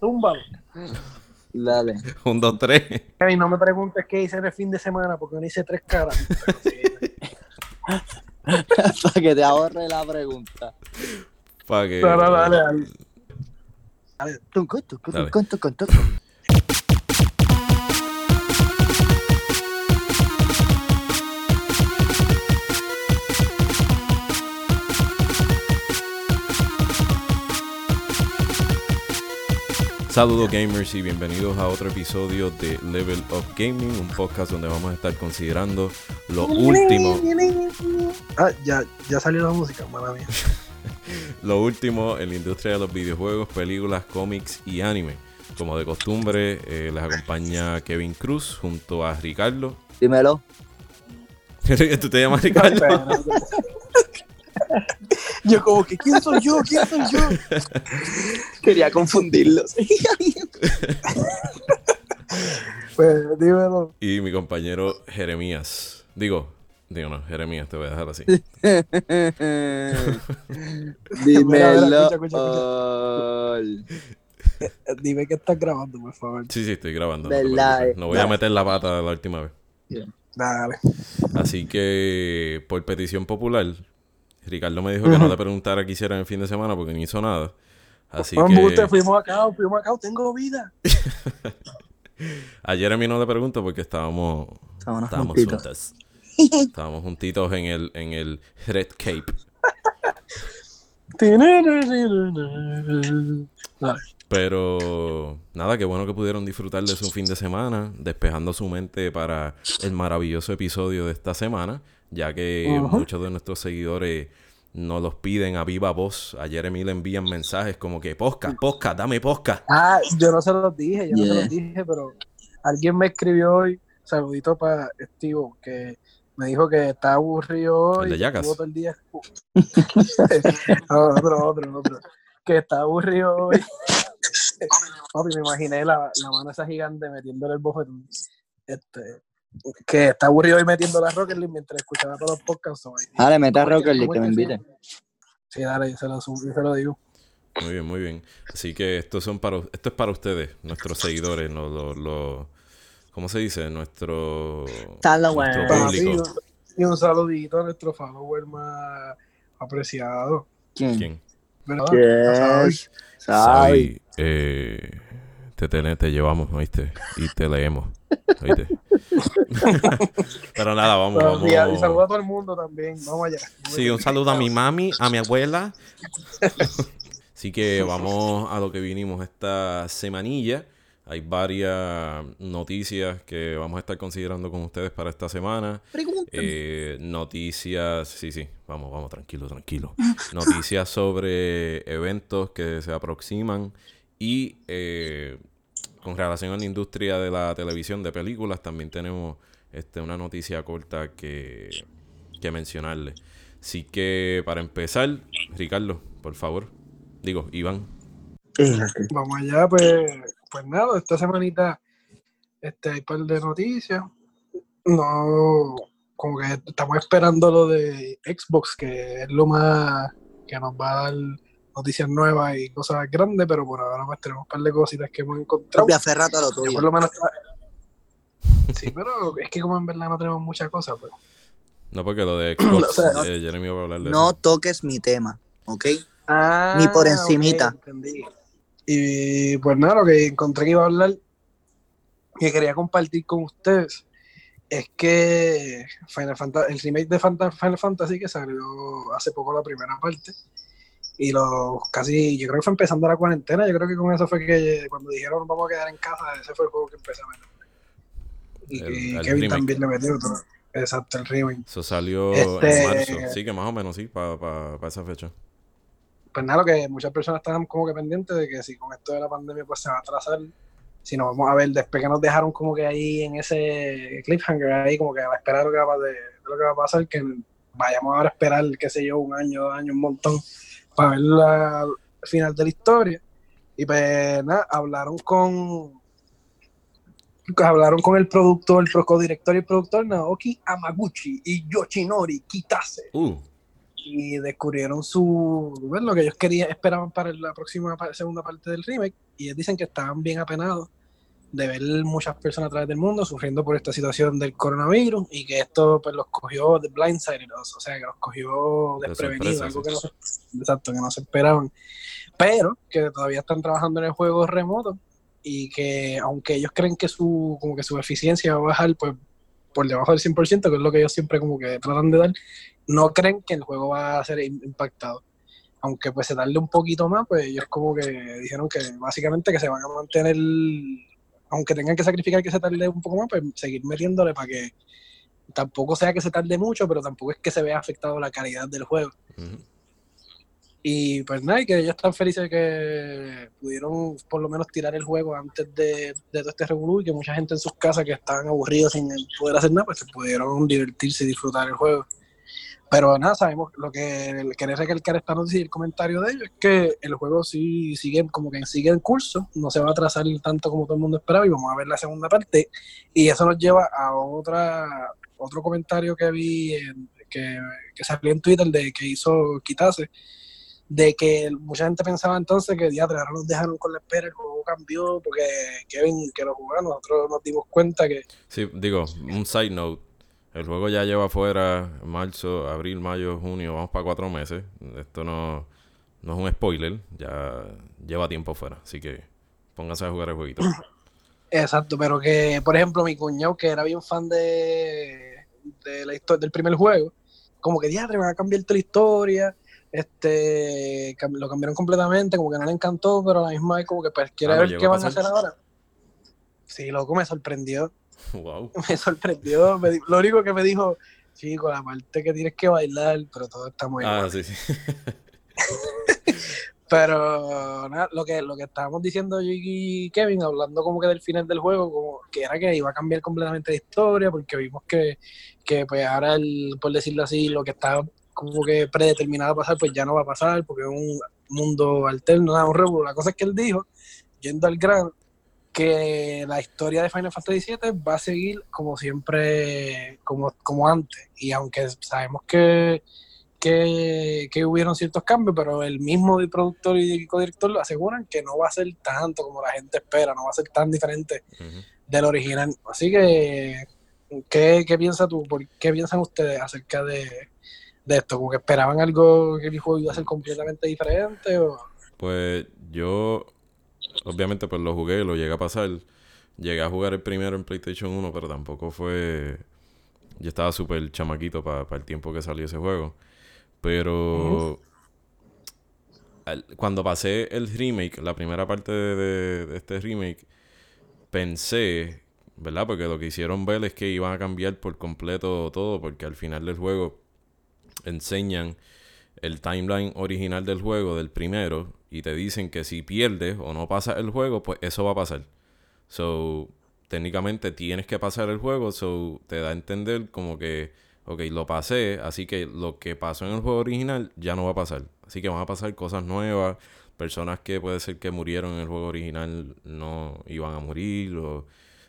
túmbalo. Dale. Un, dos, tres. Y no me preguntes qué hice en el fin de semana porque no hice tres caras. Para que te ahorre la pregunta. Para que. Dale, dale, dale. Tunco, Dale. Saludos gamers y bienvenidos a otro episodio de Level Up Gaming, un podcast donde vamos a estar considerando lo último, Ah, ya, ya salió la música, mala mía. lo último en la industria de los videojuegos, películas, cómics y anime. Como de costumbre, eh, les acompaña Kevin Cruz junto a Ricardo. Dímelo. ¿Tú te llamas Ricardo? Yo como que, ¿quién soy yo? ¿Quién soy yo? Quería confundirlos. Pues dímelo. Y mi compañero Jeremías. Digo, digo no, Jeremías, te voy a dejar así. Dímelo. escucha, escucha, all. Dime que estás grabando, por favor. Sí, sí, estoy grabando. No, voy a no. meter la pata la última vez. Dale. Así que, por petición popular, Ricardo me dijo que no le preguntara qué hiciera en el fin de semana porque no hizo nada. Así Vamos, que usted, fuimos acá, fuimos acá, tengo vida. a Jeremy no le pregunto porque estábamos, Estábamos estábamos juntas. Estábamos juntitos en el, en el Red Cape. Pero nada, qué bueno que pudieron disfrutar de su fin de semana, despejando su mente para el maravilloso episodio de esta semana, ya que muchos de nuestros seguidores nos los piden a viva voz. A Jeremy le envían mensajes como que posca, posca, dame posca. Ah, yo no se los dije, yo no se los dije, pero alguien me escribió hoy, saludito para Steve, que me dijo que está aburrido hoy. ¿El de estuvo todo el día. No, otro, otro, otro. Que está aburrido hoy. Papi, me imaginé la, la mano esa gigante metiéndole el bofetón. Este, que está aburrido hoy metiendo la Rocket League mientras escuchaba todos los podcasts. hoy. Dale, mete a ¿Cómo es Rocket League que me se invite. llama? Sí, dale, yo se lo, subo, yo se lo digo. Muy bien, muy bien. Así que estos son para, esto es para ustedes, nuestros seguidores, no, lo, lo- ¿cómo se dice? Nuestro, nuestro Papi, público. y un saludito a nuestro follower más apreciado. ¿Quién? ¿Quién? ¿Verdad? Yes. Sabi, eh, te, te, te llevamos, ¿oíste? Y te leemos, ¿oíste? Pero nada, vamos, Buenos días. Y vamos. saludo a todo el mundo también. Vamos allá. Sí, un saludo a mi mami, a mi abuela. Así que vamos a lo que vinimos esta semanilla. Hay varias noticias que vamos a estar considerando con ustedes para esta semana. Eh, noticias, sí, sí, vamos, vamos, tranquilo, tranquilo. Noticias sobre eventos que se aproximan y eh, con relación a la industria de la televisión, de películas, también tenemos este, una noticia corta que, que mencionarle. Así que para empezar, Ricardo, por favor, digo, Iván. Vamos allá, pues, pues nada, esta semanita este, hay un par de noticias. No, como que estamos esperando lo de Xbox, que es lo más que nos va a dar noticias nuevas y cosas grandes, pero por ahora pues tenemos un par de cositas que hemos encontrado. Papi, aferrate a lo Que por tuyo. lo menos está- Sí, pero es que como en verdad no tenemos muchas cosas, pues. No porque lo de Xbox, O sea, eh, Jeremy va a hablar de No eso. toques mi tema, ¿ok? Ah, Ni por encimita. ok, entendí. Y pues nada, lo que encontré que iba a hablar, que quería compartir con ustedes, es que Final Fantasy, el remake de Final Fantasy que salió hace poco la primera parte, y los casi, yo creo que fue empezando la cuarentena, yo creo que con eso fue que cuando dijeron vamos a quedar en casa, ese fue el juego que empecé a meter. Y El- Kevin remake. también le metió otro. Exacto, el remake. Eso salió Este- en marzo. Sí, que más o menos, sí, para esa fecha. pues nada, lo que muchas personas estaban como que pendientes de que si con esto de la pandemia pues se va a atrasar, si nos vamos a ver después que nos dejaron como que ahí en ese cliffhanger ahí como que a la espera de lo que va de lo que va a pasar, que vayamos ahora a esperar, qué sé yo, un año, dos años, un montón, para ver la, final de la historia. Y pues nada, hablaron con hablaron con el productor, el co-director y el productor Naoki Amaguchi y Yoshinori Kitase. Uh, y descubrieron su bueno, lo que ellos querían esperaban para la próxima segunda parte del remake y ellos dicen que estaban bien apenados de ver muchas personas a través del mundo sufriendo por esta situación del coronavirus y que esto pues los cogió de blindsided, o sea, que los cogió De desprevenidos, algo que no se, exacto, que no se esperaban, pero que todavía están trabajando en el juego remoto y que aunque ellos creen que su como que su eficiencia va a bajar pues por debajo del 100%, que es lo que ellos siempre como que tratan de dar, no creen que el juego va a ser im- impactado. Aunque pues se tarde un poquito más, pues ellos como que dijeron que básicamente que se van a mantener, aunque tengan que sacrificar que se tarde un poco más, pues seguir metiéndole para que tampoco sea que se tarde mucho, pero tampoco es que se vea afectado la calidad del juego. Y pues nada, y que ellos están felices de que pudieron por lo menos tirar el juego antes de, de todo este revolú y que mucha gente en sus casas que estaban aburridos sin poder hacer nada, pues se pudieron divertirse y disfrutar el juego. Pero nada, sabemos lo que quería recalcar esta noticia y el comentario de ellos es que el juego sí sigue como que sigue en curso, no se va a atrasar tanto como todo el mundo esperaba y vamos a ver la segunda parte. Y eso nos lleva a otra otro comentario que vi en- que, que salió en Twitter de que hizo Kitase de que mucha gente pensaba entonces que diatre, ahora nos dejaron con la espera, el juego cambió, porque Kevin, que lo jugó, nosotros nos dimos cuenta que Sí, digo, un side note. El juego ya lleva afuera marzo, abril, mayo, junio, vamos para cuatro meses. Esto no, no es un spoiler, ya lleva tiempo fuera. Así que pónganse a jugar el jueguito. Exacto, pero que, por ejemplo, mi cuñado, que era bien fan de, de la historia del primer juego, como que diatre, van a cambiar toda la historia, este, lo cambiaron completamente, como que no le encantó, pero a la misma vez como que pues quiere Ah, ¿lo ver qué van a hacer ahora. Sí, loco, me sorprendió, wow. me sorprendió, me lo único que me dijo, chico, la parte que tienes que bailar, pero todo está muy Ah, igual. sí, sí. Pero nada, lo que, lo que estábamos diciendo yo y Kevin, hablando como que del final del juego, como que era que iba a cambiar completamente la historia, porque vimos que, que pues ahora, el, por decirlo así, lo que estaba como que predeterminado a pasar, pues ya no va a pasar, porque es un mundo alterno, nada, un revuelo. La cosa es que él dijo, yendo al gran, que la historia de Final Fantasy VII va a seguir como siempre, como, como antes. Y aunque sabemos que, que, que hubieron ciertos cambios, pero el mismo productor y codirector lo aseguran que no va a ser tanto como la gente espera, no va a ser tan diferente del original. Así que, ¿qué, qué piensas tú? ¿Por qué piensan ustedes acerca de, de esto? ¿Como que esperaban algo que el juego iba a ser completamente diferente? O... Pues yo, obviamente, pues lo jugué, lo llegué a pasar. Llegué a jugar el primero en PlayStation 1, pero tampoco fue. Yo estaba súper chamaquito para el tiempo que salió ese juego. Pero. al- cuando pasé el remake, la primera parte de, de- de este remake, pensé, ¿verdad? Porque lo que hicieron ver es que iban a cambiar por completo todo, porque al final del juego enseñan el timeline original del juego, del primero, y te dicen que si pierdes o no pasas el juego, pues eso va a pasar. So, técnicamente tienes que pasar el juego, so te da a entender como que, ok, lo pasé, así que lo que pasó en el juego original ya no va a pasar. Así que van a pasar cosas nuevas, personas que puede ser que murieron en el juego original no iban a morir, o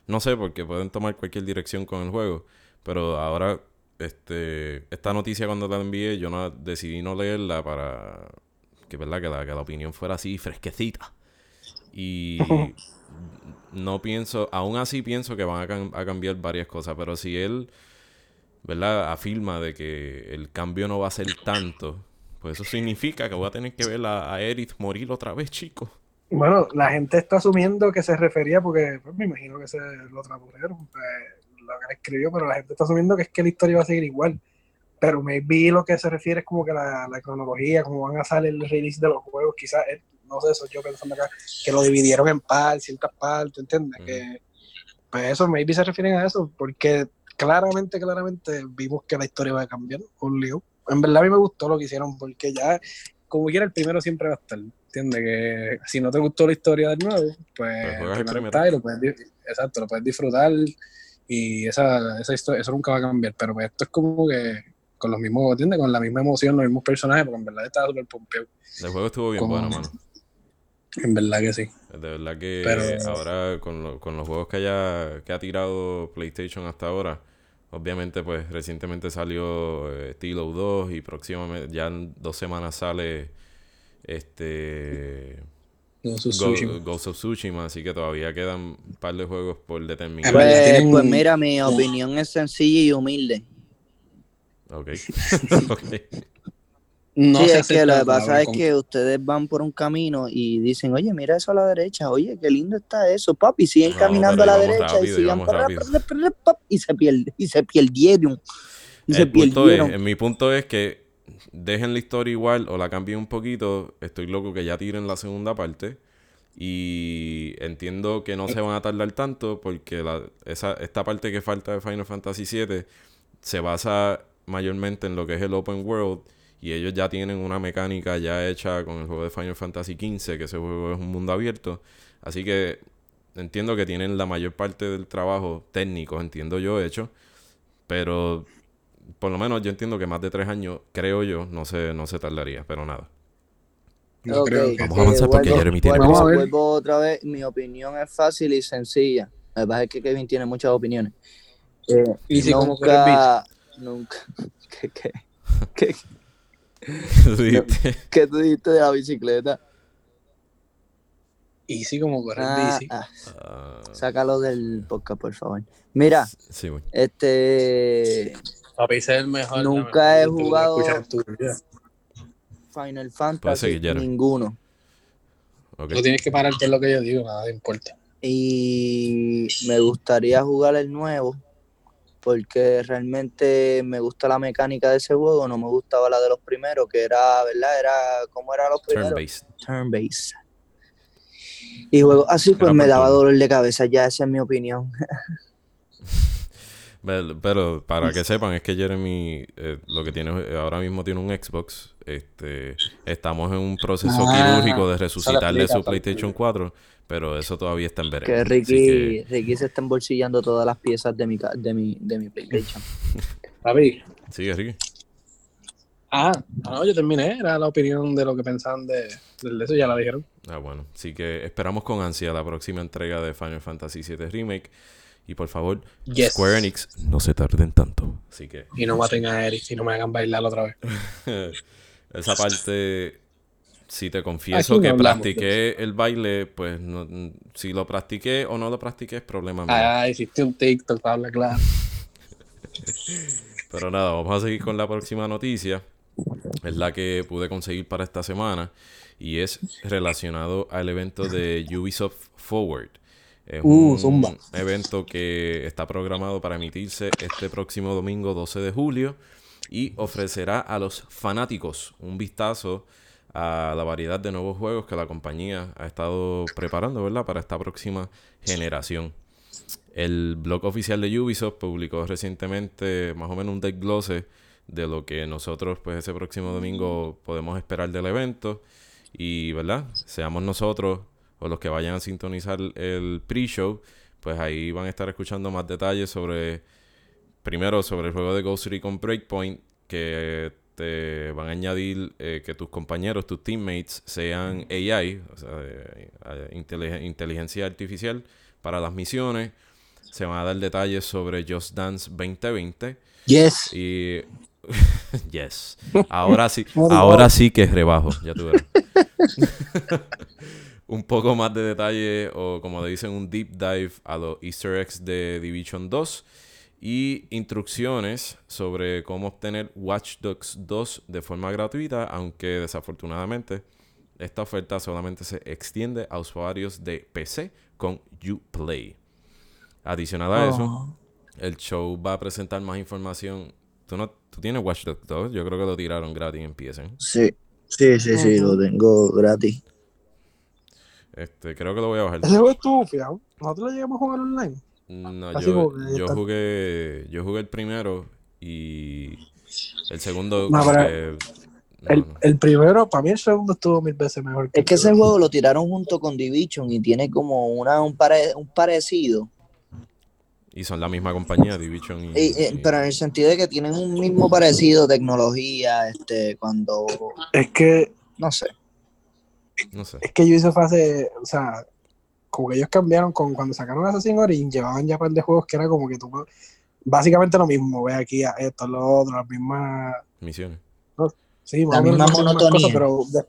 no sé, porque pueden tomar cualquier dirección con el juego. Pero ahora, este, esta noticia cuando la envié, yo no, decidí no leerla para que, ¿verdad? Que, la, que la opinión fuera así fresquecita. Y no pienso, aún así pienso que van a, cam- a cambiar varias cosas, pero si él, ¿verdad? Afirma de que el cambio no va a ser tanto, pues eso significa que voy a tener que ver a, a Erith morir otra vez, chicos. Bueno, la gente está asumiendo que se refería, porque pues, me imagino que se lo tradujeron, pues, lo que él escribió, pero la gente está asumiendo que es que la historia va a seguir igual. Pero maybe lo que se refiere es como que la, la cronología, como van a salir el release de los juegos, quizás, eh, no sé, eso yo pensando acá, que lo dividieron en partes, ciertas partes, ¿entiendes? Ujú. Que, pues eso, maybe se refieren a eso, porque claramente, claramente vimos que la historia va a cambiar, un lío. En verdad a mí me gustó lo que hicieron, porque ya, como quiera, el primero siempre va a estar, ¿entiendes? Que si no te gustó la historia del nuevo, pues, Pues el primero primero. está y lo puedes, exacto, lo puedes disfrutar y esa, esa historia, eso nunca va a cambiar, pero pues esto es como que con los mismos, ¿entiendes? Con la misma emoción, los mismos personajes, porque en verdad estaba súper pompeo, El juego estuvo bien Como- bueno, mano. en verdad que sí. De verdad que Pero- ahora con, lo- con los juegos que haya que ha tirado PlayStation hasta ahora, Obviamente, pues recientemente salió eh, Tilo 2 y próximamente, ya en dos semanas sale este Ghost of Go- Tsushima. Ghost of Tsushima, así que todavía quedan un par de juegos por determinar. Pues, pues mira, mi opinión es sencilla y humilde. Ok. Ok. No sí, es que lo que pasa es con- que ustedes van por un camino y dicen, oye, mira eso a la derecha, oye, qué lindo está eso, papi, siguen caminando a la derecha rápido, y sigan rápido. y se pierde, y se perdieron. Y se punto es, perdieron. mi punto es que dejen la historia igual o la cambien un poquito. Estoy loco que ya tiren la segunda parte. Y entiendo que no se van a tardar tanto porque la, esa, esta parte que falta de Final Fantasy VII se basa mayormente en lo que es el open world. Y ellos ya tienen una mecánica ya hecha con el juego de Final Fantasy XV, que ese juego es un mundo abierto. Así que entiendo que tienen la mayor parte del trabajo técnico, entiendo yo, hecho. Pero por lo menos yo entiendo que más de tres años, creo yo, no se, no se tardaría, pero nada. No Ok, creo que- Vamos a avanzar porque vuelvo- Jeremy tiene vuelvo, vuelvo otra vez, mi opinión es fácil y sencilla. Que pasa es que Kevin tiene muchas opiniones. Eh, Y si como nunca, nunca, ¿qué, qué, qué, Dijiste, qué tú dijiste de la bicicleta? Easy como correr Ah, bici. ah, ah, sácalo del podcast, por favor. Mira, sí, este Papi, ese es el mejor. Nunca he jugado-. Final Fantasy, ninguno. No tienes que pararte en lo que yo digo, nada importa. Y me gustaría jugar el nuevo porque realmente me gusta la mecánica de ese juego, no me gustaba la de los primeros, que era, ¿verdad? Era, ¿cómo era los primeros? Turn-based. Turn-based. Y juego así pues Era me daba dolor de cabeza, ya esa es mi opinión. Pero, pero para que sepan, es que Jeremy eh, lo que tiene eh, ahora mismo tiene un Xbox. Este, estamos en un proceso Ah, quirúrgico de resucitarle su PlayStation 4, pero eso todavía está en veremos. Que Ricky, que- Ricky se está embolsillando todas las piezas de mi, ca- de mi, de mi PlayStation. Sigue, Ricky. Ah, no, yo terminé. Era la opinión de lo que pensaban de, de eso, ya la dijeron. Ah, bueno. Así que esperamos con ansia la próxima entrega de Final Fantasy VII Remake. Y por favor, Yes. Square Enix, no se tarden tanto. Así que Y no maten a Eric y no me hagan bailar otra vez. esa parte, si te confieso no que hablamos practiqué el baile, pues no- si lo practiqué o no lo practiqué es problema mío. Ah, hiciste un TikTok para hablar claro. Pero nada, vamos a seguir con la próxima noticia. Es la que pude conseguir para esta semana. Y es relacionado al evento de Ubisoft Forward. Es Uh, un zumba. evento que está programado para emitirse este próximo domingo 12 de julio. Y ofrecerá a los fanáticos un vistazo a la variedad de nuevos juegos que la compañía ha estado preparando, ¿verdad? Para esta próxima generación. El blog oficial de Ubisoft publicó recientemente más o menos un desglose de lo que nosotros pues ese próximo domingo podemos esperar del evento y verdad seamos nosotros o los que vayan a sintonizar el pre-show pues ahí van a estar escuchando más detalles sobre primero sobre el juego de Ghost Recon Breakpoint que te van a añadir eh, que tus compañeros, tus teammates sean AI, o sea, eh, inteligen- inteligencia artificial para las misiones. Se van a dar detalles sobre Just Dance 2020 Yes. y yes. Ahora sí, ahora sí que es rebajo, ya tú verás. un poco más de detalle o como le dicen un deep dive a los easter eggs de Division 2 y instrucciones sobre cómo obtener Watch Dogs 2 de forma gratuita, aunque desafortunadamente esta oferta solamente se extiende a usuarios de PC con Uplay. Adicional a eso, Oh. el show va a presentar más información. ¿Tú, no, tú tienes Watch Dogs 2? Yo creo que lo tiraron gratis en PSN. Sí, sí, sí, sí, lo tengo gratis. Este, creo que lo voy a bajar. Ese juego estuvo fiado. Nosotros lo llegamos a jugar online. No, yo, que yo jugué yo jugué el primero y el segundo No, que- no, El, el primero, para mí el segundo estuvo mil veces mejor. Es que ese juego lo tiraron junto con Division y tiene como una, un, pare- un parecido. Y son la misma compañía, Division y... Y- y- y- pero en el sentido de que tienen un mismo parecido, tecnología, este, cuando, Es que, no sé. No sé. es que yo hice fase, o sea, como que ellos cambiaron con cuando sacaron Assassin's Origin, llevaban ya un par de juegos que era como que tú, básicamente lo mismo, ve aquí a esto, lo otro, las mismas, Misiones. sí, La misma monotonía. cosas, pero de-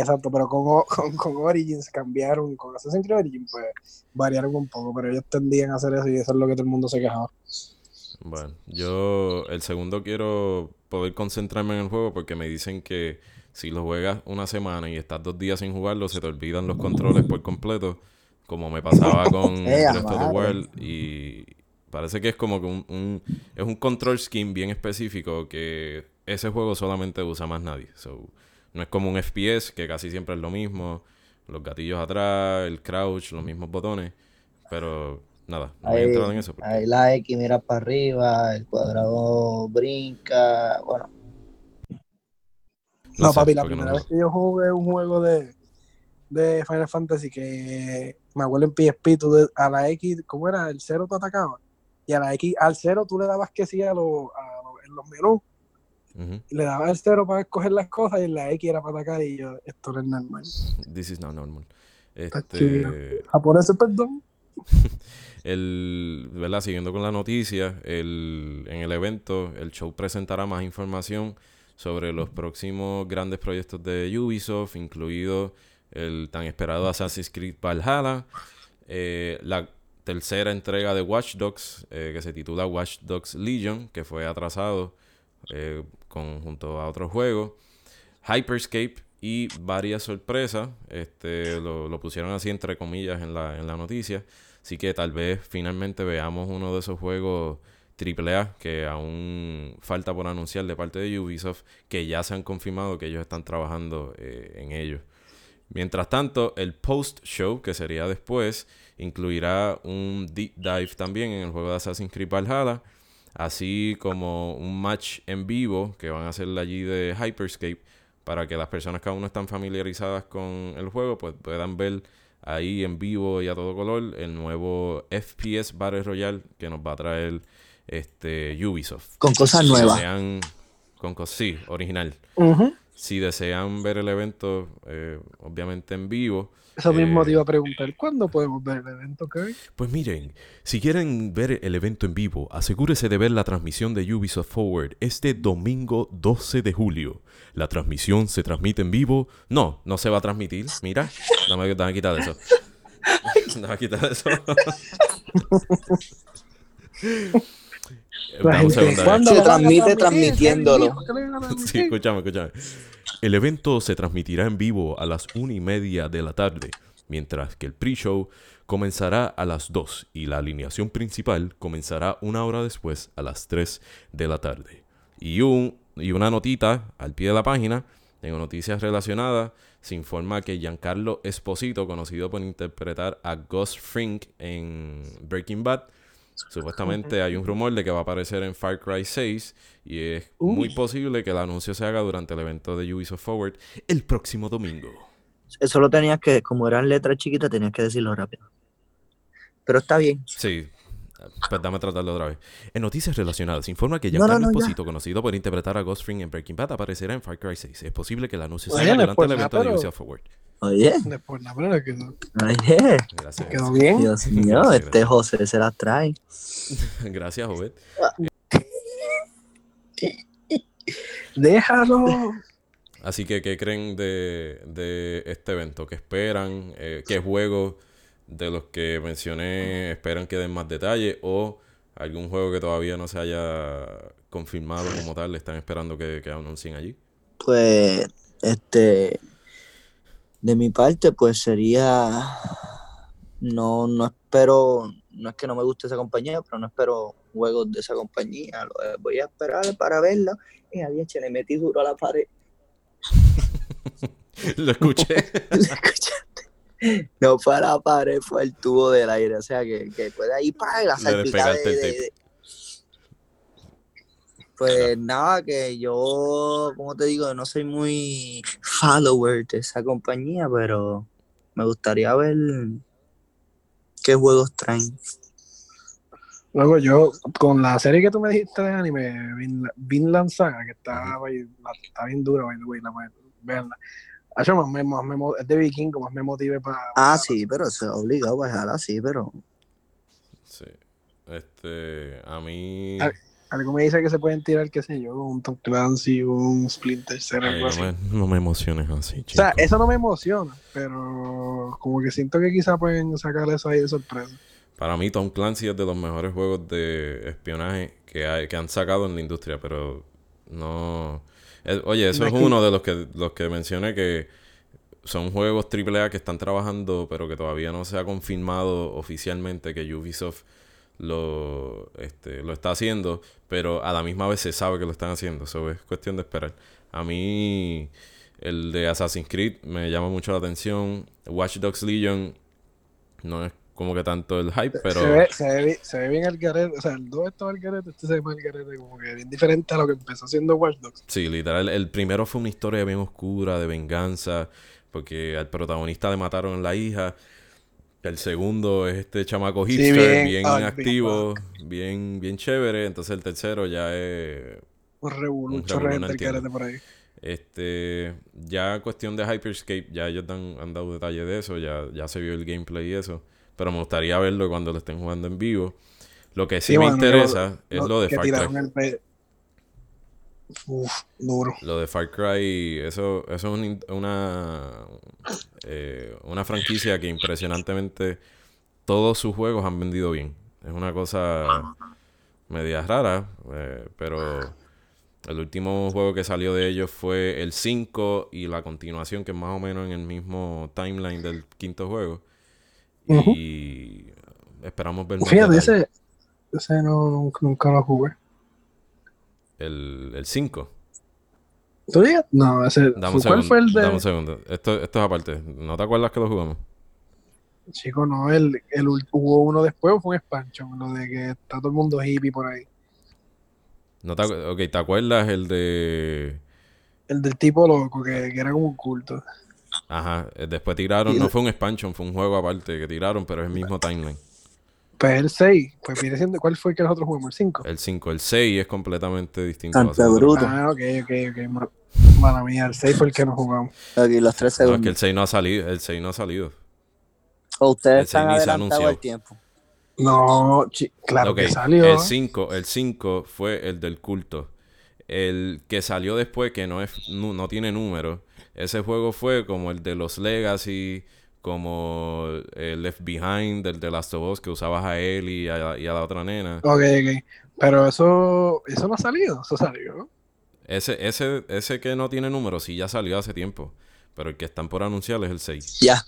exacto, pero con, con, con Origins cambiaron, con Assassin's Creed Origins pues variaron un poco, pero ellos tendían a hacer eso y eso es lo que todo el mundo se quejaba. Bueno, yo el segundo quiero poder concentrarme en el juego porque me dicen que si lo juegas una semana y estás dos días sin jugarlo, se te olvidan los controles por completo, como me pasaba con Breath of the. Wild y parece que es como que un, un- es un control scheme bien específico que ese juego solamente usa más nadie. So, no es como un FPS que casi siempre es lo mismo, los gatillos atrás, el crouch, los mismos botones, pero nada, no voy a Ahí, entrar en eso porque ahí la X mira para arriba, el cuadrado brinca, bueno, No, sé, papi, la no primera vez que yo jugué un juego de, de Final Fantasy que me acuerdo en PSP, tú de- a la X, ¿cómo era? El cero te atacaba. Y a la X, al cero tú le dabas que sí a, lo- a lo- en los menús. Y le dabas el cero para escoger las cosas y la X era para atacar y yo, esto no es normal. This is not normal. Este, Japoneses, perdón. el, ¿verdad? Siguiendo con la noticia, el, en el evento, el show presentará más información sobre los próximos grandes proyectos de Ubisoft, incluido el tan esperado Assassin's Creed Valhalla, eh, la tercera entrega de Watch Dogs, eh, que se titula Watch Dogs Legion, que fue atrasado eh, junto a otros juegos, Hyperscape y varias sorpresas. Este, lo, lo pusieron así entre comillas en la, en la noticia. Así que tal vez finalmente veamos uno de esos juegos AAA que aún falta por anunciar de parte de Ubisoft, que ya se han confirmado que ellos están trabajando eh, en ello. Mientras tanto, el post-show, que sería después, incluirá un deep dive también en el juego de Assassin's Creed Valhalla, así como un match en vivo que van a hacer allí de Hyperscape para que las personas que aún no están familiarizadas con el juego pues puedan ver ahí en vivo y a todo color el nuevo FPS Battle Royale que nos va a traer este Ubisoft. con cosas Si nuevas. desean- con cos- sí, original. Si desean ver el evento, eh, obviamente en vivo, Eso mismo Eh, te iba a preguntar, ¿cuándo podemos ver el evento, Kevin? Pues miren, si quieren ver el evento en vivo, asegúrese de ver la transmisión de Ubisoft Forward este domingo 12 de julio. La transmisión se transmite en vivo. No, no se va a transmitir. Mira, dame, dame quitar eso. Dame quitar eso. Se transmite transmitir? transmitiéndolo. ¿Qué dijo? ¿Qué le van a Sí, escúchame, escúchame. El evento se transmitirá en vivo a las una y media de la tarde, mientras que el pre-show comenzará a las 2 y la alineación principal comenzará una hora después a las 3 de la tarde. Y, un, y una notita al pie de la página, en noticias relacionadas, se informa que Giancarlo Esposito, conocido por interpretar a Gus Frink en Breaking Bad, Supuestamente hay un rumor de que va a aparecer en Far Cry 6 y es Uy. muy posible que el anuncio se haga durante el evento de Ubisoft Forward el próximo domingo. Eso lo tenías que, como eran letras chiquitas, tenías que decirlo rápido. Pero está bien. Sí, pues dame tratarlo otra vez. En noticias relacionadas, informa que Giancarlo no, no. Esposito, conocido por interpretar a Ghost Fring en Breaking Bad, aparecerá en Far Cry 6. Es posible que el anuncio se Oye, haga no es durante el nada, evento de Ubisoft Forward. Oye, Después, la verdad que no. oye. Gracias. quedó bien. Dios mío, Gracias, este gracias. José se las trae. Gracias, Jovet. Déjalo. Así que, ¿qué creen de, de este evento? ¿Qué esperan? Eh, ¿Qué juegos de los que mencioné esperan que den más detalles? ¿O algún juego que todavía no se haya confirmado como tal están esperando que, que anuncien allí? Pues, este, de mi parte, pues sería, no, no espero, no es que no me guste esa compañía, pero no espero juegos de esa compañía. Lo, voy a esperar para verla. Y había le metí duro a la pared. Lo escuché. ¿Escuchaste? No fue a la pared, fue el tubo del aire. O sea, que, que puede ahí para la salpicada de, de- de- Pues nada, que yo, como te digo, no soy muy follower de esa compañía, pero me gustaría ver qué juegos traen. Luego yo, con la serie que tú me dijiste de anime, Vinla- Vinland Saga, que está, está bien dura, by the way, la voy a verla. Hacho, más me, más me es de vikingo, más me motive para... Ah, sí, pero eso es obligado, pues ojalá sí, pero Sí. Este, a mí. Algo me dice que se pueden tirar, qué sé yo, un Tom Clancy, un Splinter Cell, algo no, así. me, no me emociones así, O sea, chico. eso no me emociona, pero como que siento que quizá pueden sacar eso ahí de sorpresa. Para mí, Tom Clancy es de los mejores juegos de espionaje que, hay, que han sacado en la industria, pero no. oye, eso No es es que- uno de los que, los que mencioné que son juegos AAA que están trabajando, pero que todavía no se ha confirmado oficialmente que Ubisoft lo, este, lo está haciendo, pero a la misma vez se sabe que lo están haciendo. Eso es cuestión de esperar. A mí, el de Assassin's Creed me llama mucho la atención. Watch Dogs Legion no es como que tanto el hype, pero. Se, ve, se, ve, se ve bien al garete, o sea, el 2 estaba al garete, este se ve más al garete, como que bien diferente a lo que empezó haciendo Watch Dogs. Sí, literal. El primero fue una historia bien oscura, de venganza, porque al protagonista le mataron la hija. El segundo es este chamaco Sí, hipster, bien activo, bien, bien chévere. Entonces el tercero ya es Un garete por ahí. Este, ya cuestión de Hyperscape, ya ellos dan- han dado detalle de eso, ya, ya se vio el gameplay y eso. Pero me gustaría verlo cuando lo estén jugando en vivo. Lo que sí, Sí, me bueno, interesa es Lo- lo de Far Cry. el Uf, duro. Lo de Far Cry, eso, eso es un una, eh, una franquicia que impresionantemente todos sus juegos han vendido bien. Es una cosa media rara, eh, pero el último juego que salió de ellos fue el 5 y la continuación, que es más o menos en el mismo timeline del quinto juego. Y esperamos ver más Fíjate, ese, ese no, nunca lo jugué. El 5. ¿Tú digas? No, ese. Dame un ¿Cuál segundo. fue el Dame un de.? segundo. Esto, esto es aparte. ¿No te acuerdas que lo jugamos? Chico, no, el, el, hubo uno después, fue un expansion, lo de que está todo el mundo hippie por ahí. No te, ok, ¿te acuerdas el de... El del tipo loco, que, que era como un culto. Ajá, eh, después tiraron, Y no fue un expansion, fue un juego aparte que tiraron, pero es el mismo timeline. Pues el 6, pues viene siendo, ¿cuál fue el que nosotros jugamos? El 5. El 5, el 6 es completamente distinto. a los Canto otros. bruto. Ah, ok, ok, ok. ma- Mala mía, el 6 fue el que nos jugamos. Aquí los tres No, es que segundos. el 6 no ha salido, el 6 no ha salido. O ustedes están ni se adelantados al tiempo. No, claro Ok, que salió. el 5, el 5 fue el del culto. El que salió después, que no es nu- no tiene número, ese juego fue como el de los Legacy, como el Left Behind, del de Last of Us, que usabas a él y a, y a la otra nena. Ok, ok. Pero eso, eso no ha salido, eso salió. Ese, ese, ese que no tiene número, sí ya salió hace tiempo. Pero el que están por anunciar es el 6. Ya.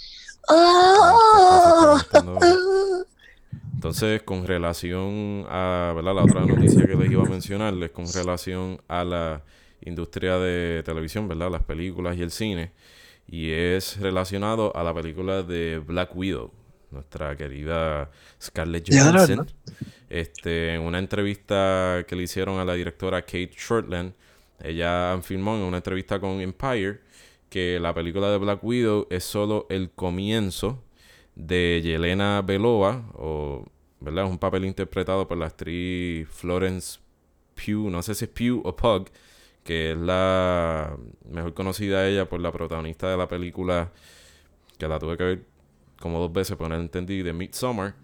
Entonces, con relación a ¿verdad? la otra noticia que les iba a mencionarles, con relación a la industria de televisión, ¿verdad? Las películas y el cine. Y es relacionado a la película de Black Widow, nuestra querida Scarlett Johansson. Este, en una entrevista que le hicieron a la directora Kate Shortland, ella afirmó en una entrevista con Empire que la película de Black Widow es solo el comienzo de Yelena Belova, o, ¿verdad? Es un papel interpretado por la actriz Florence Pugh, no sé si es Pugh o Pug, que es la mejor conocida ella por la protagonista de la película que la tuve que ver como dos veces, pero no entendí, de Midsommar.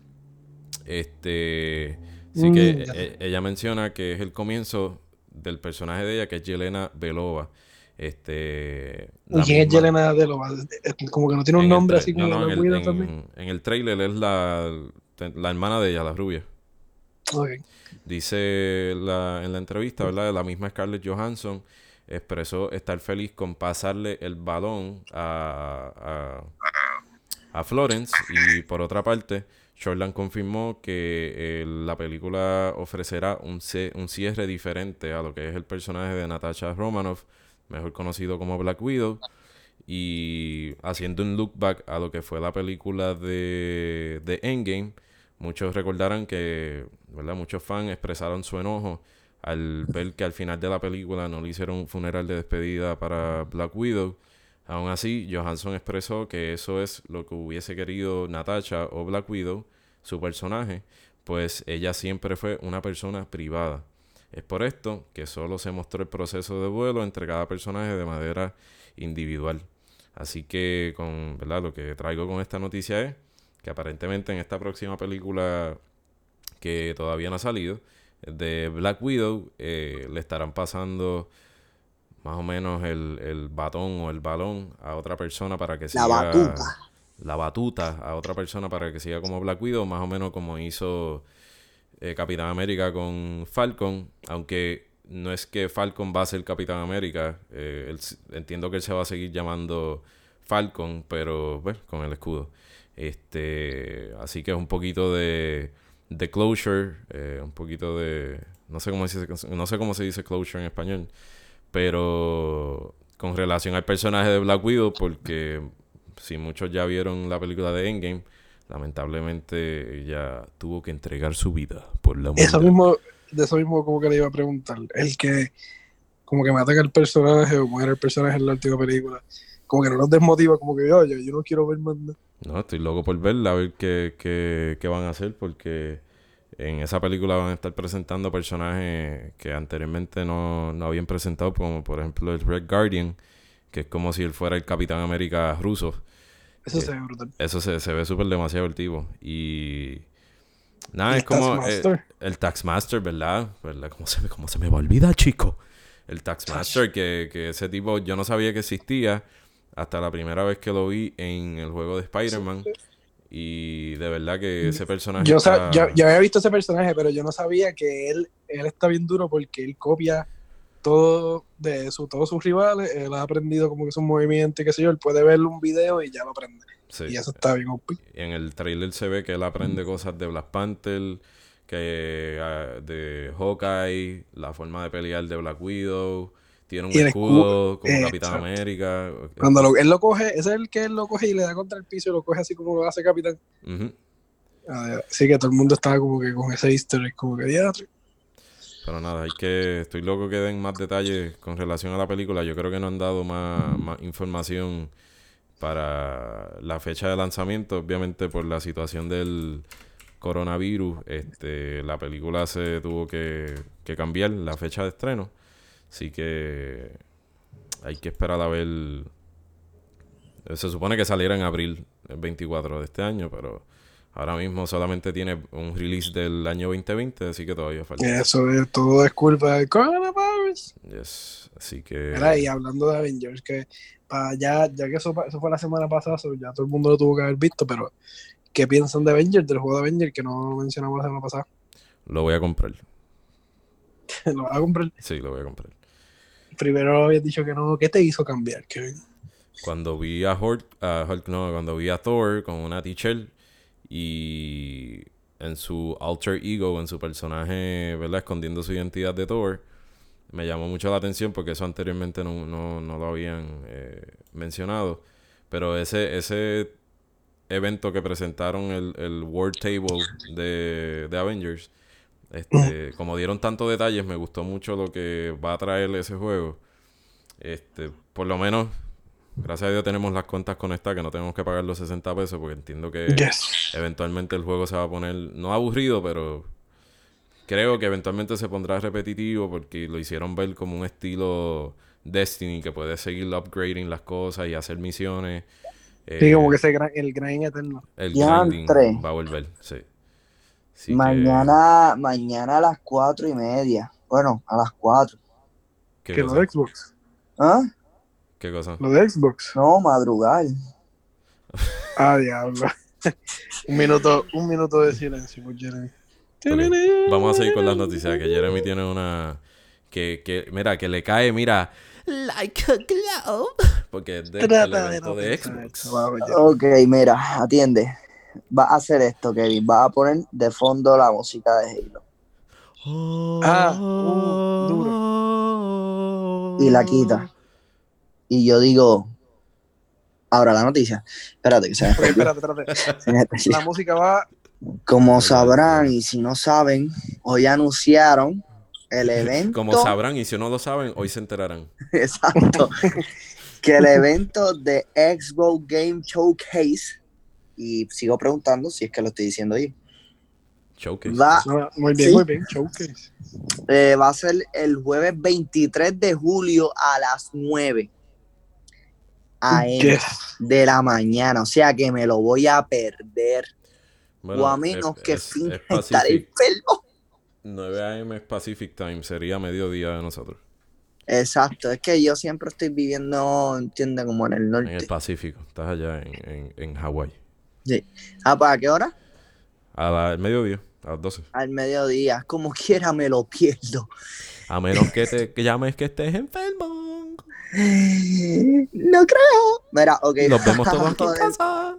Este, sí que Mm, e- ella menciona que es el comienzo del personaje de ella, que es Yelena Belova. Este, ¿Y quién es Yelena de Lova? Como que no tiene un nombre así no, como no, Black en, el, en- también. en el trailer es la, la hermana de ella, la rubia. Dice la, en la entrevista, ¿verdad? La misma Scarlett Johansson expresó estar feliz con pasarle el balón a, a, Florence. Y por otra parte, Shortland confirmó que eh, la película ofrecerá un, un cierre diferente a lo que es el personaje de Natasha Romanoff, mejor conocido como Black Widow. Y haciendo un look back a lo que fue la película de, de Endgame, muchos recordarán que, ¿verdad? Muchos fans expresaron su enojo al ver que al final de la película no le hicieron un funeral de despedida para Black Widow. Aún así, Johansson expresó que eso es lo que hubiese querido Natasha o Black Widow, su personaje, pues ella siempre fue una persona privada. Es por esto que solo se mostró el proceso de vuelo entre cada personaje de manera individual. Así que con, ¿verdad? Lo que traigo con esta noticia es que aparentemente en esta próxima película que todavía no ha salido, de Black Widow, eh, le estarán pasando más o menos el, el, batón o el balón a otra persona para que siga... La batuta. La batuta a otra persona para que siga como Black Widow, más o menos como hizo eh, Capitán América con Falcon, aunque no es que Falcon va a ser Capitán América, eh, entiendo que él se va a seguir llamando Falcon, pero bueno, con el escudo. Este, así que es un poquito de, de closure, eh, un poquito de, no sé cómo se no sé cómo se dice closure en español, pero con relación al personaje de Black Widow, porque si muchos ya vieron la película de Endgame, lamentablemente ella tuvo que entregar su vida por la muerte. Eso mismo, de eso mismo como que le iba a preguntar. El que como que matan al personaje o muere el personaje en la última película, como que no nos desmotiva, como que oye, yo no quiero ver más nada. No, estoy loco por verla, a ver qué, qué, qué van a hacer, porque en esa película van a estar presentando personajes que anteriormente no, no habían presentado, como por ejemplo el Red Guardian, que es como si él fuera el Capitán América ruso. Eso eh, se ve brutal. Eso se, se ve súper demasiado el tipo. Y. Nada, es como. Eh, el Taxmaster, ¿verdad? ¿verdad? ¿Cómo, se, ¿Cómo se me va a olvidar, chico? El Taxmaster, que, que ese tipo yo no sabía que existía hasta la primera vez que lo vi en el juego de Spider-Man. Y de verdad que ese personaje. Yo, ya, había visto ese personaje, pero yo no sabía que él, él está bien duro porque él copia todo de su, todos sus rivales, él ha aprendido como que es un movimiento y qué sé yo, él puede ver un video y ya lo aprende. Y eso está bien Y en el trailer se ve que él aprende cosas de Black Panther, que ah, de Hawkeye, la forma de pelear de Black Widow, tiene un escudo, como Capitán América. Cuando él lo coge, ese es el que él lo coge y le da contra el piso y lo coge así como lo hace Capitán. Así que todo el mundo estaba como que con ese easter egg, como que diatre. Pero nada, hay que. Estoy loco que den más detalles con relación a la película. Yo creo que no han dado más, información para la fecha de lanzamiento. Obviamente, por la situación del coronavirus, este, la película se tuvo que, que cambiar la fecha de estreno. Así que hay que esperar a ver. Se supone que saliera en abril el 24 de este año, pero Ahora mismo solamente tiene un release del año 2020, así que todavía falta. Eso es, todo es culpa del coronavirus. Yes, así que... y hablando de Avengers, que para ya, ya que eso, eso fue la semana pasada, ya todo el mundo lo tuvo que haber visto, pero ¿qué piensan de Avengers, del juego de Avengers que no mencionamos la semana pasada? Lo voy a comprar. ¿Lo vas a comprar? Sí, lo voy a comprar. Primero habías dicho que no. ¿Qué te hizo cambiar, Kevin? Cuando vi a Hulk, no, cuando vi a Thor con una t-shirt y en su alter ego, en su personaje, ¿verdad? Escondiendo su identidad de Thor, me llamó mucho la atención porque eso anteriormente no, no, no lo habían eh, mencionado. Pero ese, ese evento que presentaron el, el World Table de, de Avengers, este, como dieron tantos detalles, me gustó mucho lo que va a traer ese juego. Este, por lo menos Gracias a Dios tenemos las cuentas conectadas que no tenemos que pagar los 60 pesos porque entiendo que eventualmente el juego se va a poner, no aburrido, pero creo que eventualmente se pondrá repetitivo porque lo hicieron ver como un estilo Destiny que puedes seguir upgrading las cosas y hacer misiones. sí, como eh, que ese el grind eterno. El grinding va a volver, sí. Mañana, mañana a las cuatro y media. Bueno, a las cuatro. ¿Qué, ¿Qué de Xbox? ¿Ah? ¿Qué cosa? Lo de Xbox. No, madrugar. ah, diablo. un minuto, un minuto de silencio por Jeremy. Vamos a seguir con las noticias. Que Jeremy tiene una. Que, que, mira, que le cae, mira. Like a glove. Porque es de, de, Xbox. Ok, mira, atiende. Va a hacer esto, Kevin. Va a poner de fondo la música de Halo. Ah, uh, duro. Y la quita. Y yo digo, ahora la noticia. Espérate, que se me Espérate, espérate. La música va. Como sabrán, y si no saben, hoy anunciaron el evento. Como sabrán, y si no lo saben, hoy se enterarán. Exacto. que el evento de Xbox Game Showcase, y sigo preguntando si es que lo estoy diciendo ahí. Showcase. Va, muy bien, muy bien, Showcase. Eh, va a ser el jueves 23 de julio a las 9 a de la mañana. O sea que me lo voy a perder. Bueno, o a menos es- que es- finja es estar Pacific. enfermo. 9 a.m. es Pacific Time, sería mediodía de nosotros. Exacto, es que yo siempre estoy viviendo, entiende, como en el En norte. el Pacífico, estás allá en, en, en Hawái. Ah, ¿para qué hora? A la- al mediodía, a las 12. Al mediodía, como quiera me lo pierdo. A menos que te que llames que estés enfermo. No creo. Mira, ok. Nos vemos todos aquí en casa.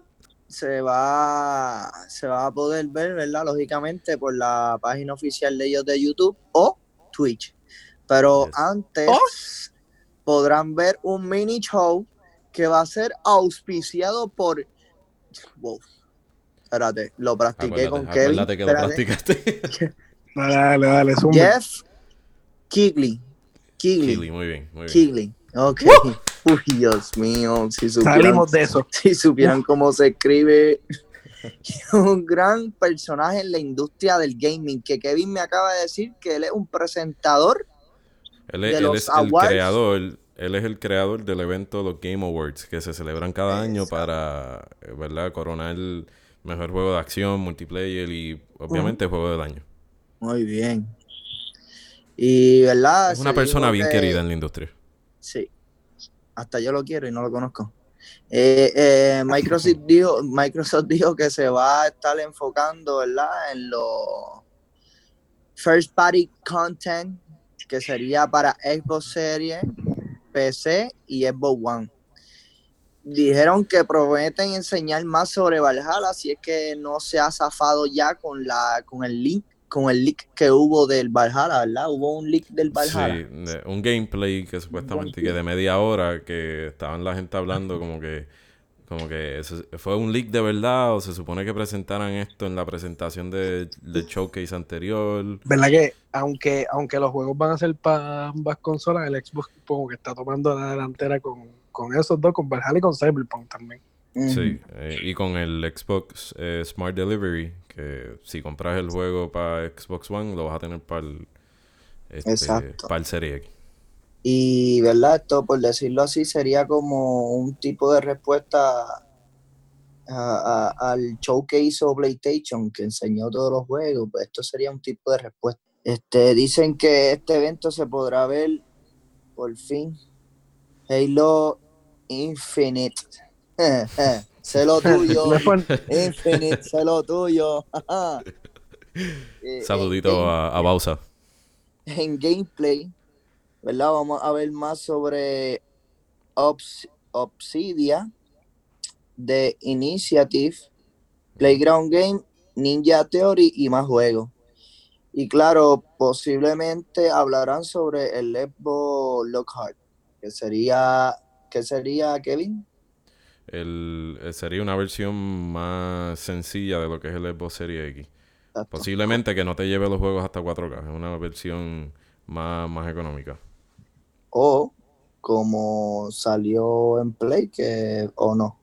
se va, se va a poder ver, ¿verdad? Lógicamente por la página oficial de ellos de YouTube o Twitch. Pero Yes. antes podrán ver un mini show que va a ser auspiciado por. Wow. Espérate, lo practiqué con Acuérdate, Kevin. acuérdate que lo Espérate. practicaste. Dale, dale, dale, zumba. Jeff Kigley. Kigley. Kili, muy bien, muy bien. Kigley. Ok. Uy, Dios mío. Si supieran Salimos de eso. si supieran cómo se escribe un gran personaje en la industria del gaming que Kevin me acaba de decir que él es un presentador Él es, de él los es el awards. creador, él es el creador del evento los Game Awards que se celebran cada año para, eh, ¿verdad? Coronar el mejor juego de acción, multiplayer y obviamente juego del año. muy bien. Y verdad Es una persona bien que- querida en la industria. sí. Hasta yo lo quiero y no lo conozco. Eh, eh, Microsoft dijo Microsoft dijo que se va a estar enfocando verdad en los first party content que sería para Xbox Series PC y Xbox One dijeron que prometen enseñar más sobre Valhalla si es que no se ha zafado ya con la con el link con el leak que hubo del Valhalla, ¿verdad? Hubo un leak del Valhalla. Sí, un gameplay que supuestamente que de media hora que estaban la gente hablando como que como que eso fue un leak de verdad o se supone que presentaran esto en la presentación de, del showcase anterior. ¿Verdad que aunque, aunque los juegos van a ser para ambas consolas, el Xbox como que está tomando la delantera con, con esos dos, con Valhalla y con Cyberpunk también. Sí, eh, y con el Xbox eh, Smart Delivery, que si compras el juego para Xbox One, lo vas a tener para el, este, para el Serie X. Y, ¿verdad? Esto, por decirlo así, sería como un tipo de respuesta a- a- al show que hizo PlayStation, que enseñó todos los juegos. Pues esto sería un tipo de respuesta. Este, dicen que este evento se podrá ver por fin. Halo Infinite. sé lo tuyo. Infinite, sé lo tuyo. Eh, Saludito en- a, a Bausa. en gameplay, ¿verdad? Vamos a ver más sobre Obs- Obsidia, The Initiative, Playground Game, Ninja Theory y más juegos. Y claro, posiblemente hablarán sobre el Xbox Lockhart, que sería, ¿qué sería, Kevin? El, eh, sería una versión más sencilla de lo que es el Xbox Series X. Exacto. Posiblemente que no te lleve los juegos hasta 4K. Es una versión más, más económica. O como salió en Play, que o no.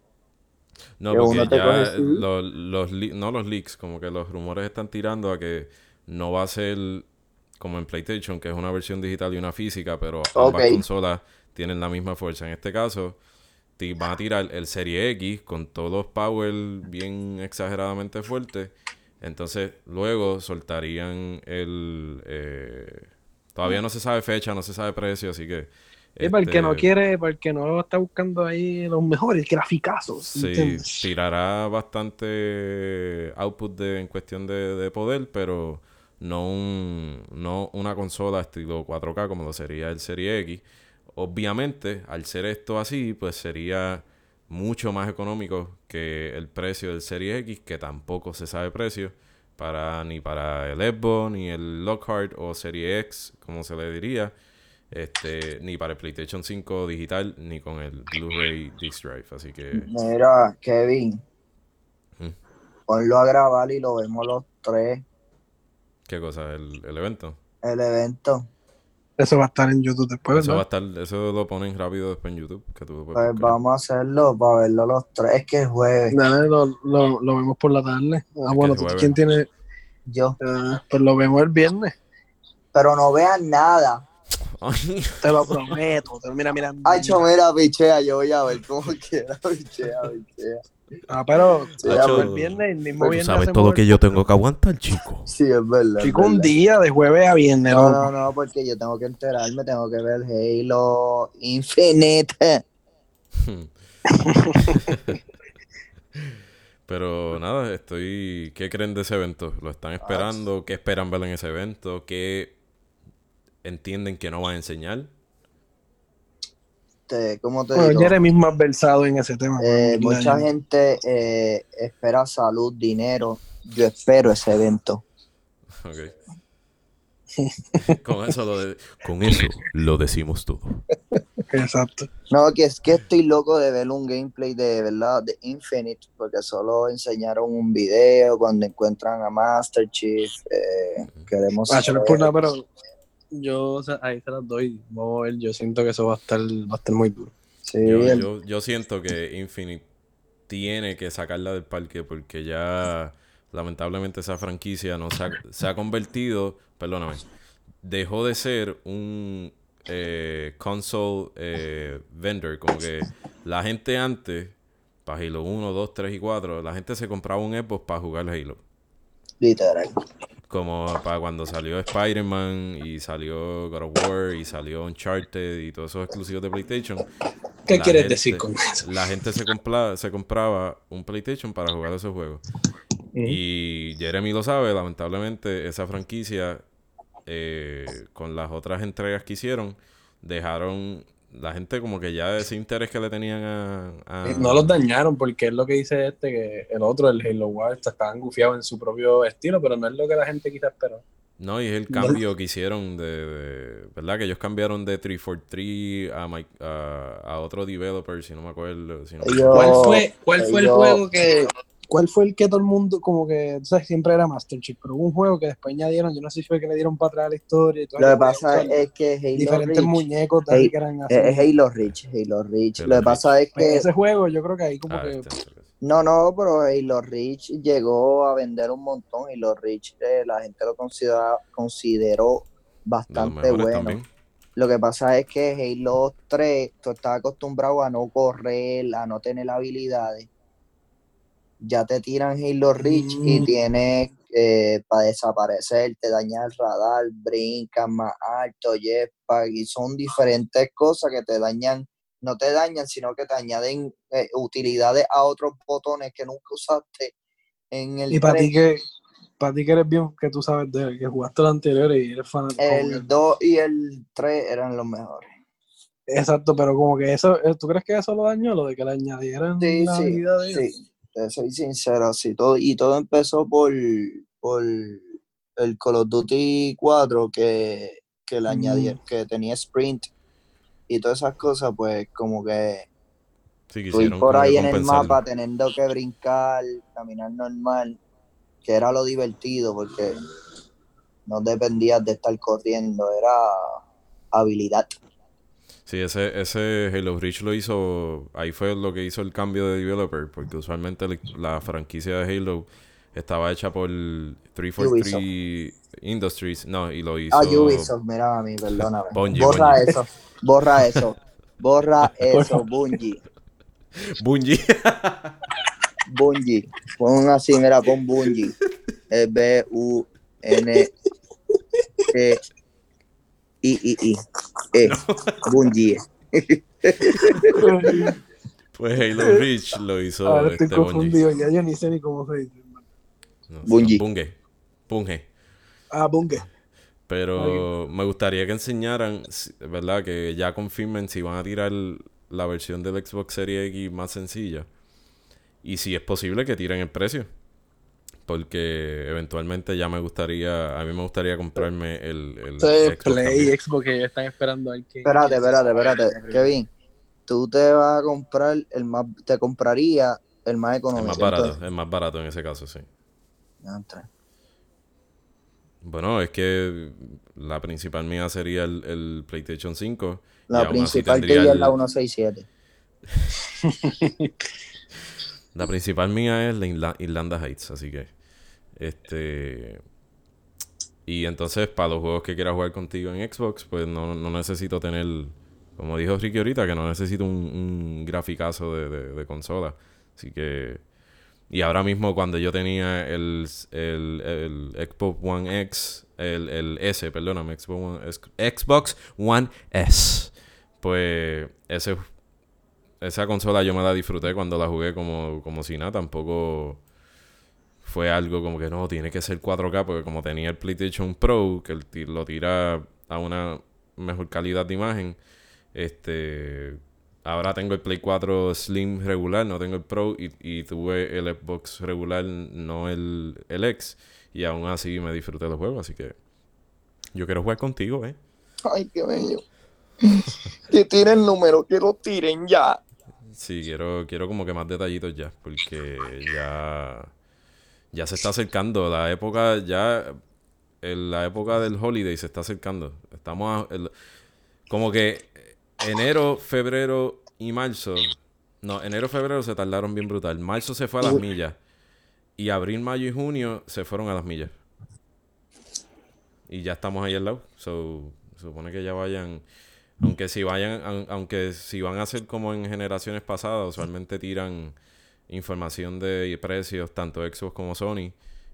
No, Que porque te ya CD. los, no los leaks, como que los rumores están tirando a que no va a ser como en PlayStation, que es una versión digital y una física, pero ambas consolas tienen la misma fuerza. En este caso, ti- van a tirar el Serie X con todos los power bien exageradamente fuertes. Entonces, luego soltarían el... eh, todavía no se sabe fecha, no se sabe precio, así que... Y para el que no este, quiere, para el que no está buscando ahí los mejores graficazos. Sí, ¿entiendes? tirará bastante output de, en cuestión de, de poder, pero no, un, no una consola estilo 4K como lo sería el Serie X. Obviamente, al ser esto así, pues sería mucho más económico que el precio del Serie X, que tampoco se sabe precio para ni para el Xbox, ni el Lockhart o Serie X, como se le diría, este, ni para el PlayStation 5 digital, ni con el Blu-ray Disc Drive. Así que Mira, Kevin, Mm. ponlo a grabar y lo vemos los tres, ¿Qué cosa? ¿El, el evento? el evento. Eso va a estar en YouTube después, Eso va a estar, eso lo ponen rápido después en YouTube. Que tú Pues buscar. vamos a hacerlo para verlo los tres. Es que es jueves. Dale, lo, lo, lo vemos por la tarde. Ah, bueno, ¿tú quién tiene? Yo. Ah, pues lo vemos el viernes. Pero no vean nada. Te lo prometo. Te lo mira mirando. Ay, chomera, pichea, yo voy a ver cómo quiera, pichea, pichea. Ah, pero Sí, ya, Hacho, pues, el viernes, el mismo tú viernes. sabes todo lo el que yo tengo que aguantar, chico. Sí, es verdad. es Chico, un verdad. día de jueves a viernes. No, no, no, porque yo tengo que enterarme, tengo que ver Halo Infinite. Pero nada, estoy. ¿Qué creen de ese evento? ¿Lo están esperando? ¿Qué esperan ver en ese evento? ¿Qué entienden que no va a enseñar? Te- ¿Cómo te Bueno, digo? Jeremy es más versado en ese tema. Eh, mucha ya. gente eh, espera salud, dinero. Yo espero ese evento. Ok. con eso lo de- con eso lo decimos todo. Exacto. No, que es que estoy loco de ver un gameplay de verdad de Infinite, porque solo enseñaron un video cuando encuentran a Master Chief. eh, queremos Ah, no saber. nada, pero yo o sea, ahí se las doy. Vamos a ver, yo siento que eso va a estar, va a estar muy duro. Sí, Yo, el- yo, yo siento que Infinite tiene que sacarla del parque porque ya lamentablemente esa franquicia no se ha, se ha convertido, perdóname, dejó de ser un eh, console eh, vendor, como que la gente antes, para Halo 1, 2, 3 y 4, la gente se compraba un Xbox para jugar Halo. literal. Como para cuando salió Spider-Man y salió God of War y salió Uncharted y todos esos exclusivos de PlayStation. ¿Qué quieres gente- decir con eso? La gente se, compla- se compraba un PlayStation para jugar esos juegos. Y Jeremy lo sabe, lamentablemente esa franquicia eh, con las otras entregas que hicieron dejaron la gente como que ya ese interés que le tenían a... a- No los dañaron porque es lo que dice este, que el otro, el Halo Wars, estaban gufiados en su propio estilo, pero no es lo que la gente quizás esperó. No, y es el cambio que hicieron de, de- ¿Verdad? Que ellos cambiaron de 343 a, mi- a, a otro developer, si no me acuerdo. si no me ¿Cuál fue, cuál fue el juego que... ¿Cuál fue el que todo el mundo, como que, tú sabes, siempre era Master Chief, pero hubo un juego que después añadieron, yo no sé si fue que le dieron para atrás la historia y todo. Lo que pasa es que Halo diferentes Reach muñecos Hey, así que eran así. es Halo Reach, Halo Reach. Halo Lo que pasa es Pues que ese juego yo creo que ahí como Ah, que... este, este, este. no, no, pero Halo Reach llegó a vender un montón. Halo Reach eh, la gente lo considera, consideró bastante bueno. también. Lo que pasa es que Halo 3, tú estás acostumbrado a no correr, a no tener habilidades. Ya te tiran Halo Reach y Mm. tienes para desaparecer, te daña el radar, brincas más alto, jetpack, y son diferentes cosas que te dañan, no te dañan, sino que te añaden eh, utilidades a otros botones que nunca usaste en el Y para 3. ti que para ti que eres bien, que tú sabes de él, que jugaste los anteriores y eres fanático. El 2 y el 3 eran los mejores. Exacto, pero como que eso, eh, ¿tú crees que eso lo dañó? Lo de que le añadieran Sí, la sí, de sí, te soy sincero, sí, todo, y todo empezó por, por el Call of Duty 4 que, que le Mm. añadieron, que tenía sprint y todas esas cosas, pues como que Sí, ir por ahí en el mapa teniendo que brincar, caminar normal, que era lo divertido porque no dependías de estar corriendo, era habilidad. Sí, ese, ese Halo Reach lo hizo, ahí fue lo que hizo el cambio de developer, porque usualmente la, la franquicia de Halo estaba hecha por 343 Industries, no, y lo hizo Ah, Ubisoft, mira a mí, perdóname. Bungie, borra Bungie. eso, borra eso, borra eso, Bungie, Bungie. Bungie. Pon así, mira, pon Bungie. E B-U-N-G I-I-I. E. Bungie. Pues Halo Reach lo hizo Ahora estoy este Bungie. confundido, ya yo ni sé ni cómo se dice. No, Bungie. Bungie. Bungie. Ah, Bunge. Pero me gustaría que enseñaran, ¿verdad? Que ya confirmen si van a tirar la versión del Xbox Series X más sencilla. Y si es posible que tiren el precio. Porque eventualmente ya me gustaría, a mí me gustaría comprarme el, el Xbox Play, también. Xbox que están esperando a ver qué. Espérate, espérate, espérate. Kevin, tú te vas a comprar el más, te compraría el más Es económico. más barato, entonces. es más barato en ese caso, sí. Bueno, es que la principal mía sería el, el PlayStation 5. y La principal tuya es el- la 167. La principal mía es la Irla- Irlanda Heights, así que. Este. Y entonces, para los juegos que quiera jugar contigo en Xbox, pues no, no necesito tener, como dijo Ricky ahorita, que no necesito un, graficazo de, de, de consola. Así que y ahora mismo cuando yo tenía el, el, el Xbox One X, el, el S, perdóname, Xbox One, Xbox One S, pues ese, esa consola yo me la disfruté cuando la jugué como, como si nada, tampoco fue algo como que no, tiene que ser 4K, porque como tenía el PlayStation Pro, que lo tira a una mejor calidad de imagen, este Ahora tengo el Play 4 Slim regular, no tengo el Pro y, tuve el Xbox regular, no el, el X. Y aún así me disfruté los juegos, así que yo quiero jugar contigo, ¿eh? Ay, qué bello. que tiren número, que lo tiren ya. Sí, quiero, quiero como que más detallitos ya, porque ya, ya se está acercando. La época, ya, la época del holiday se está acercando. Estamos como que enero, febrero y marzo. No, enero, febrero se tardaron bien brutal. Marzo se fue a las millas. Y abril, mayo y junio se fueron a las millas. Y ya estamos ahí al lado. So, supone que ya vayan. Aunque si vayan, aunque si van a ser como en generaciones pasadas, usualmente tiran información de precios, tanto Xbox como Sony,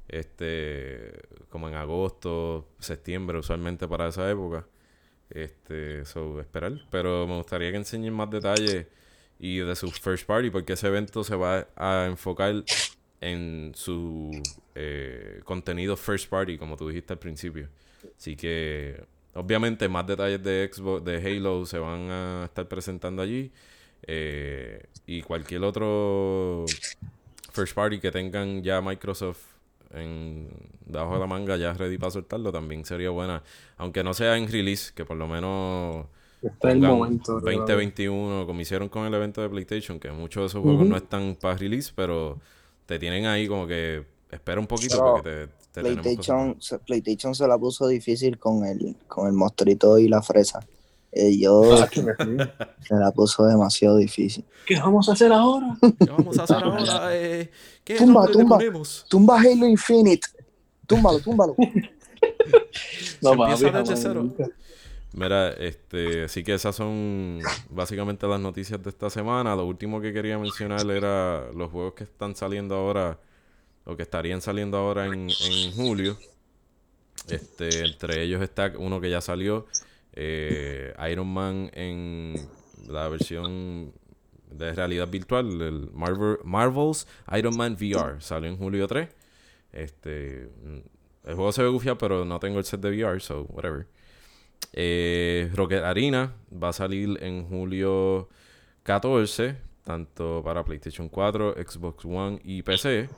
este, como en agosto, septiembre, usualmente para esa época. Este, so, esperar. Pero me gustaría que enseñen más detalles y de su first party, porque ese evento se va a enfocar en su eh, contenido first party, como tú dijiste al principio. Así que, obviamente, más detalles de Xbox, de Halo, se van a estar presentando allí. Eh, y cualquier otro first party que tengan ya Microsoft en debajo de la manga ya ready para soltarlo, también sería buena. Aunque no sea en release, que por lo menos Está el momento. 2021, como hicieron con el evento de PlayStation, que muchos de esos juegos no están para release, pero te tienen ahí como que espera un poquito porque te, PlayStation, se, PlayStation se la puso difícil con el, con el monstruito y la fresa. Eh, yo se la puso demasiado difícil. ¿Qué vamos a hacer ahora? ¿Qué vamos a hacer ahora? Eh, ¿Qué tumba, tumba, tumba Halo Infinite. Túmbalo, túmbalo. no, papi, cero. Mira, este, así que esas son básicamente las noticias de esta semana. Lo último que quería mencionar era los juegos que están saliendo ahora, o que estarían saliendo ahora en, en julio. Este, entre ellos está uno que ya salió, eh, Iron Man en la versión de realidad virtual, el Marvel, Marvel's Iron Man VR, salió en julio 3. Este, el juego se ve gufiado, pero no tengo el set de VR, so whatever. Eh, Rocket Arena va a salir en julio 14, tanto para PlayStation 4, Xbox One y PC.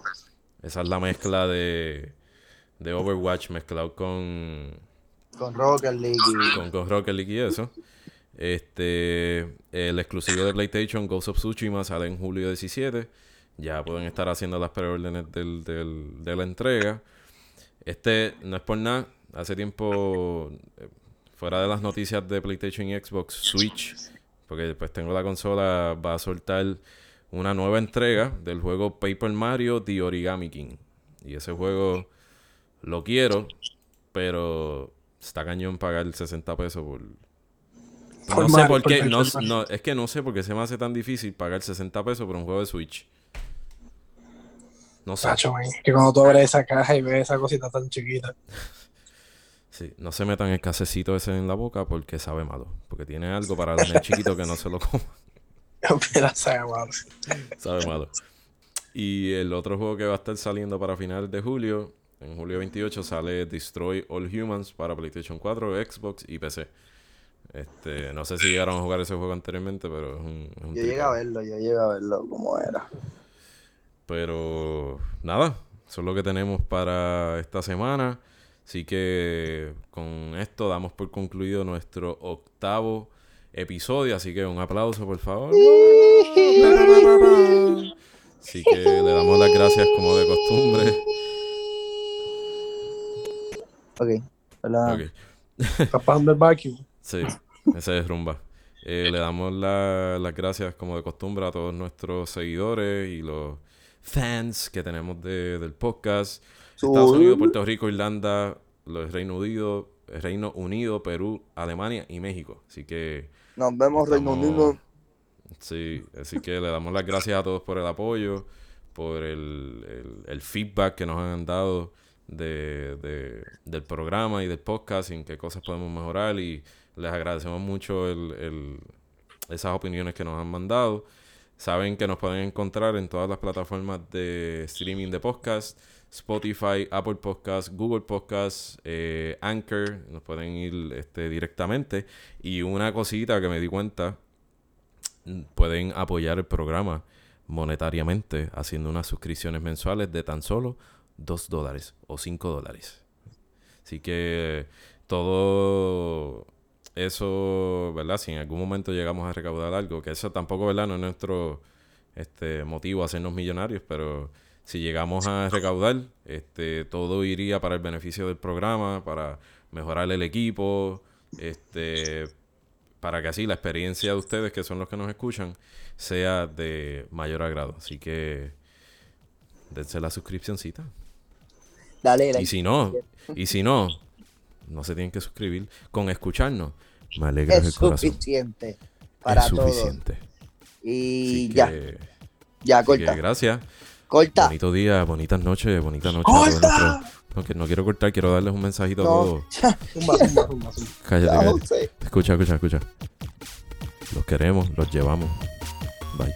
Esa es la mezcla de, de Overwatch mezclado con con Rocket League. Con, con Rocket League y eso. Este, el exclusivo de PlayStation, Ghost of Tsushima, sale en julio 17. Ya pueden estar haciendo las preórdenes del, del, de la entrega. Este, no es por nada, hace tiempo, eh, fuera de las noticias de PlayStation y Xbox, Switch, porque después tengo la consola, va a soltar una nueva entrega del juego Paper Mario The Origami King. Y ese juego lo quiero, pero está cañón pagar 60 pesos por... no sé por qué, no, es que no sé por qué se me hace tan difícil pagar 60 pesos por un juego de Switch. No sé. que cuando tú abres esa caja y ves esa cosita tan chiquita. Sí, no se metan el casecito ese en la boca porque sabe malo. Porque tiene algo para el chiquito que no se lo coma. sabe malo. Sabe malo. Y el otro juego que va a estar saliendo para finales de julio en julio 28 sale Destroy All Humans para PlayStation 4, Xbox y PC. Este, no sé si llegaron a jugar ese juego anteriormente, pero es un, Yo llegué a verlo, yo llegué a verlo como era. Pero nada, eso es lo que tenemos para esta semana. Así que con esto damos por concluido nuestro octavo episodio. Así que un aplauso, por favor. Así que le damos las gracias como de costumbre. Ok, hola. Tapando el vacuum. Sí, ese es rumba. Eh, le damos las gracias, como de costumbre, a todos nuestros seguidores y los fans que tenemos de, del podcast. Estados Unidos, Puerto Rico, Irlanda, los Reino Unido, Reino Unido, Perú, Alemania y México. Así que Nos vemos, Reino Unido. Sí, así que le damos las gracias a todos por el apoyo, por el, el- el feedback que nos han dado de, de- del programa y del podcast, en qué cosas podemos mejorar y les agradecemos mucho el, el- esas opiniones que nos han mandado. Saben que nos pueden encontrar en todas las plataformas de streaming de podcast, Spotify, Apple Podcast, Google Podcast, eh, Anchor, nos pueden ir este, directamente. Y una cosita que me di cuenta, pueden apoyar el programa monetariamente haciendo unas suscripciones mensuales de tan solo 2 dólares o 5 dólares. Así que todo eso, ¿verdad? Si en algún momento llegamos a recaudar algo, que eso tampoco, ¿verdad? No es nuestro este, motivo hacernos millonarios, pero si llegamos a recaudar, este, todo iría para el beneficio del programa, para mejorar el equipo, este, para que así la experiencia de ustedes, que son los que nos escuchan, sea de mayor agrado. Así que dense la suscripcióncita. Dale. Y si no, y si no, no se tienen que suscribir. Con escucharnos, me alegra el es corazón. suficiente para es todos. suficiente. Y ya, que- ya, que corta. gracias. Corta. Bonito día, bonitas noches, bonita noche. a todos ¡Corta! No, que no quiero cortar, quiero darles un mensajito a No, todos. Zumba, zumba, zumba, zumba. Cállate, cállate. Escucha, escucha, escucha. Los queremos, los llevamos. Bye.